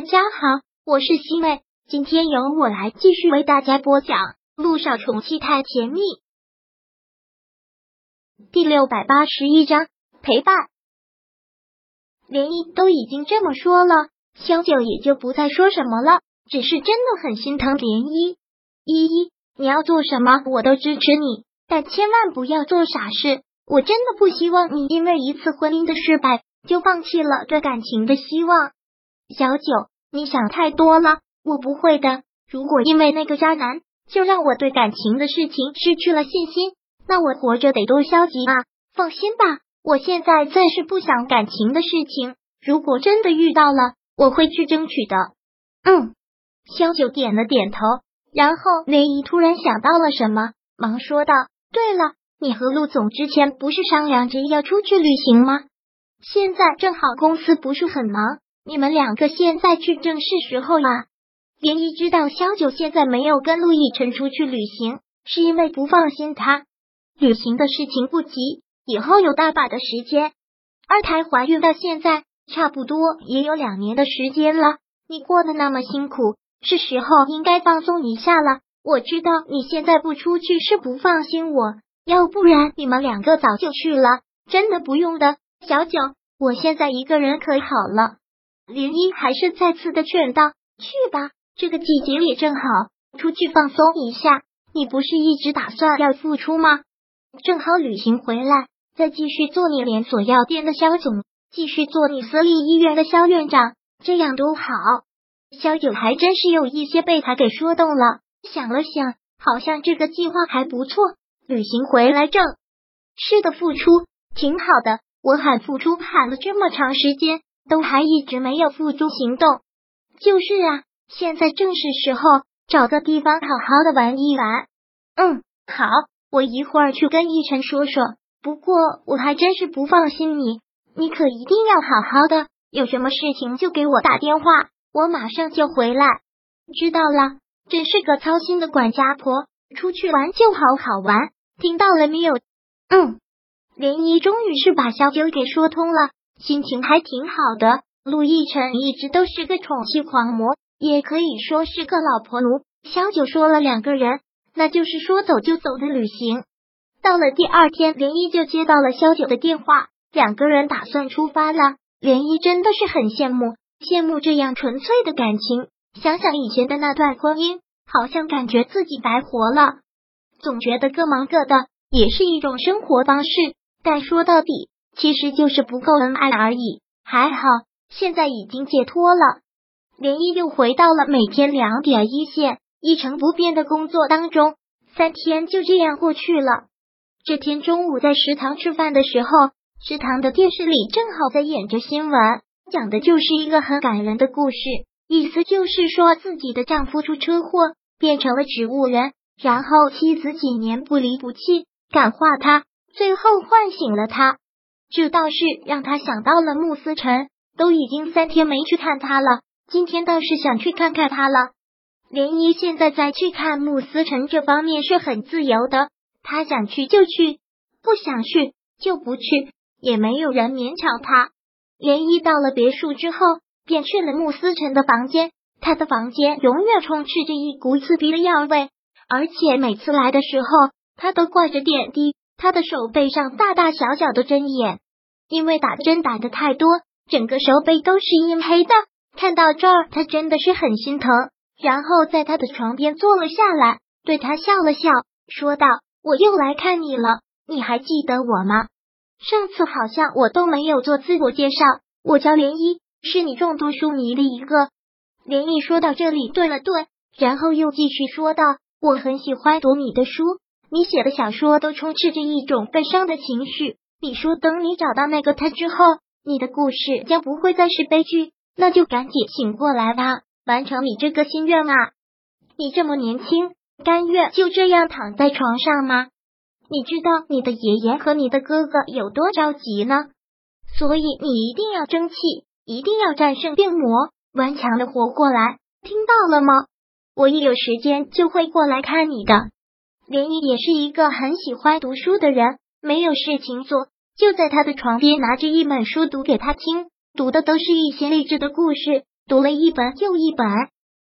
大家好，我是西妹，今天由我来继续为大家播讲《路上宠妻太甜蜜》第六百八十一章陪伴。连依都已经这么说了，萧九也就不再说什么了，只是真的很心疼连依。依依，你要做什么我都支持你，但千万不要做傻事。我真的不希望你因为一次婚姻的失败就放弃了对感情的希望。小九，你想太多了，我不会的。如果因为那个渣男就让我对感情的事情失去了信心，那我活着得多消极啊！放心吧，我现在暂时不想感情的事情。如果真的遇到了，我会去争取的。嗯，萧九点了点头，然后雷姨突然想到了什么，忙说道：“对了，你和陆总之前不是商量着要出去旅行吗？现在正好公司不是很忙。”你们两个现在去正是时候啊！连依知道萧九现在没有跟陆亦辰出去旅行，是因为不放心他。旅行的事情不急，以后有大把的时间。二胎怀孕到现在，差不多也有两年的时间了。你过得那么辛苦，是时候应该放松一下了。我知道你现在不出去是不放心我，要不然你们两个早就去了。真的不用的，小九，我现在一个人可好了。林依还是再次的劝道：“去吧，这个季节里正好出去放松一下。你不是一直打算要复出吗？正好旅行回来，再继续做你连锁药店的肖总，继续做你私立医院的肖院长，这样多好。”肖九还真是有一些被他给说动了，想了想，好像这个计划还不错。旅行回来正是的，付出挺好的。我喊付出喊了这么长时间。都还一直没有付诸行动，就是啊，现在正是时候，找个地方好好的玩一玩。嗯，好，我一会儿去跟逸晨说说。不过我还真是不放心你，你可一定要好好的，有什么事情就给我打电话，我马上就回来。知道了，真是个操心的管家婆，出去玩就好好玩，听到了没有？嗯，莲姨终于是把小九给说通了。心情还挺好的。陆亦辰一直都是个宠妻狂魔，也可以说是个老婆奴。萧九说了两个人，那就是说走就走的旅行。到了第二天，连依就接到了萧九的电话，两个人打算出发了。连依真的是很羡慕，羡慕这样纯粹的感情。想想以前的那段婚姻，好像感觉自己白活了，总觉得各忙各的也是一种生活方式。但说到底。其实就是不够恩爱而已，还好现在已经解脱了。连依又回到了每天两点一线、一成不变的工作当中，三天就这样过去了。这天中午在食堂吃饭的时候，食堂的电视里正好在演着新闻，讲的就是一个很感人的故事，意思就是说自己的丈夫出车祸变成了植物人，然后妻子几年不离不弃感化他，最后唤醒了他。这倒是让他想到了穆思辰，都已经三天没去看他了，今天倒是想去看看他了。莲依现在再去看穆思辰这方面是很自由的，他想去就去，不想去就不去，也没有人勉强他。莲依到了别墅之后，便去了穆思辰的房间，他的房间永远充斥着一股刺鼻的药味，而且每次来的时候，他都挂着点滴。他的手背上大大小小的针眼，因为打针打的太多，整个手背都是阴黑的。看到这儿，他真的是很心疼，然后在他的床边坐了下来，对他笑了笑，说道：“我又来看你了，你还记得我吗？上次好像我都没有做自我介绍，我叫涟漪，是你众多书迷的一个。”涟漪说到这里顿了顿，然后又继续说道：“我很喜欢读你的书。”你写的小说都充斥着一种悲伤的情绪。你说等你找到那个他之后，你的故事将不会再是悲剧，那就赶紧醒过来吧，完成你这个心愿啊！你这么年轻，甘愿就这样躺在床上吗？你知道你的爷爷和你的哥哥有多着急呢？所以你一定要争气，一定要战胜病魔，顽强的活过来，听到了吗？我一有时间就会过来看你的。连依也是一个很喜欢读书的人，没有事情做，就在他的床边拿着一本书读给他听，读的都是一些励志的故事，读了一本又一本。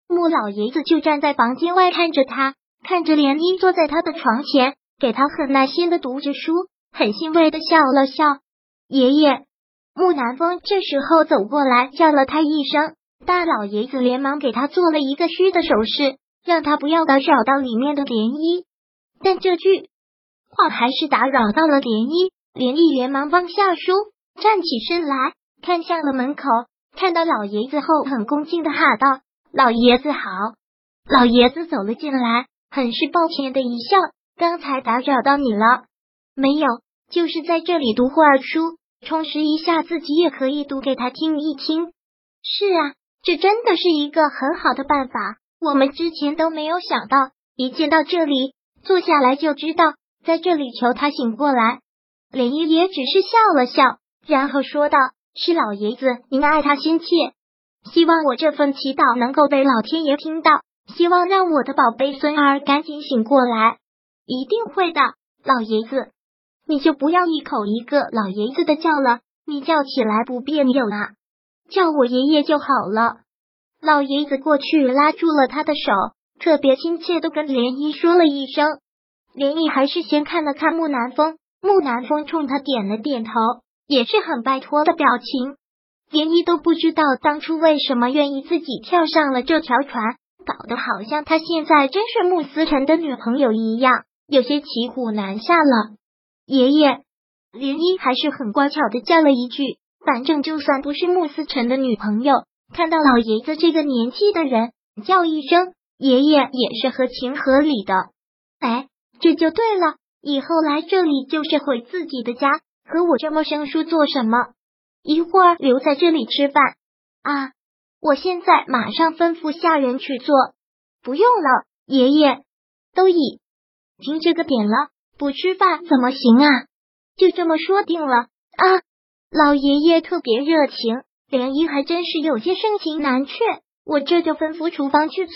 穆老爷子就站在房间外看着他，看着涟漪坐在他的床前，给他很耐心的读着书，很欣慰的笑了笑。爷爷，穆南风这时候走过来叫了他一声，大老爷子连忙给他做了一个虚的手势，让他不要打扰到里面的涟漪。但这句话还是打扰到了涟漪，涟漪连忙放下书，站起身来，看向了门口，看到老爷子后，很恭敬的喊道。老爷子好，老爷子走了进来，很是抱歉的一笑。刚才打扰到你了，没有，就是在这里读会儿书，充实一下自己，也可以读给他听一听。是啊，这真的是一个很好的办法，我们之前都没有想到。一见到这里，坐下来就知道，在这里求他醒过来。莲姨也只是笑了笑，然后说道：“是老爷子，您爱他心切。”希望我这份祈祷能够被老天爷听到，希望让我的宝贝孙儿赶紧醒过来，一定会的，老爷子，你就不要一口一个老爷子的叫了，你叫起来不别扭啊，叫我爷爷就好了。老爷子过去拉住了他的手，特别亲切的跟涟漪说了一声。涟漪还是先看了看木南风，木南风冲他点了点头，也是很拜托的表情。连依都不知道当初为什么愿意自己跳上了这条船，搞得好像他现在真是穆思辰的女朋友一样，有些骑虎难下了。爷爷，连依还是很乖巧的叫了一句：“反正就算不是穆思辰的女朋友，看到老爷子这个年纪的人叫一声爷爷也是合情合理的。”哎，这就对了，以后来这里就是回自己的家，和我这么生疏做什么？一会儿留在这里吃饭啊！我现在马上吩咐下人去做。不用了，爷爷都已经这个点了，不吃饭怎么行啊？就这么说定了啊！老爷爷特别热情，莲漪还真是有些盛情难却。我这就吩咐厨房去做。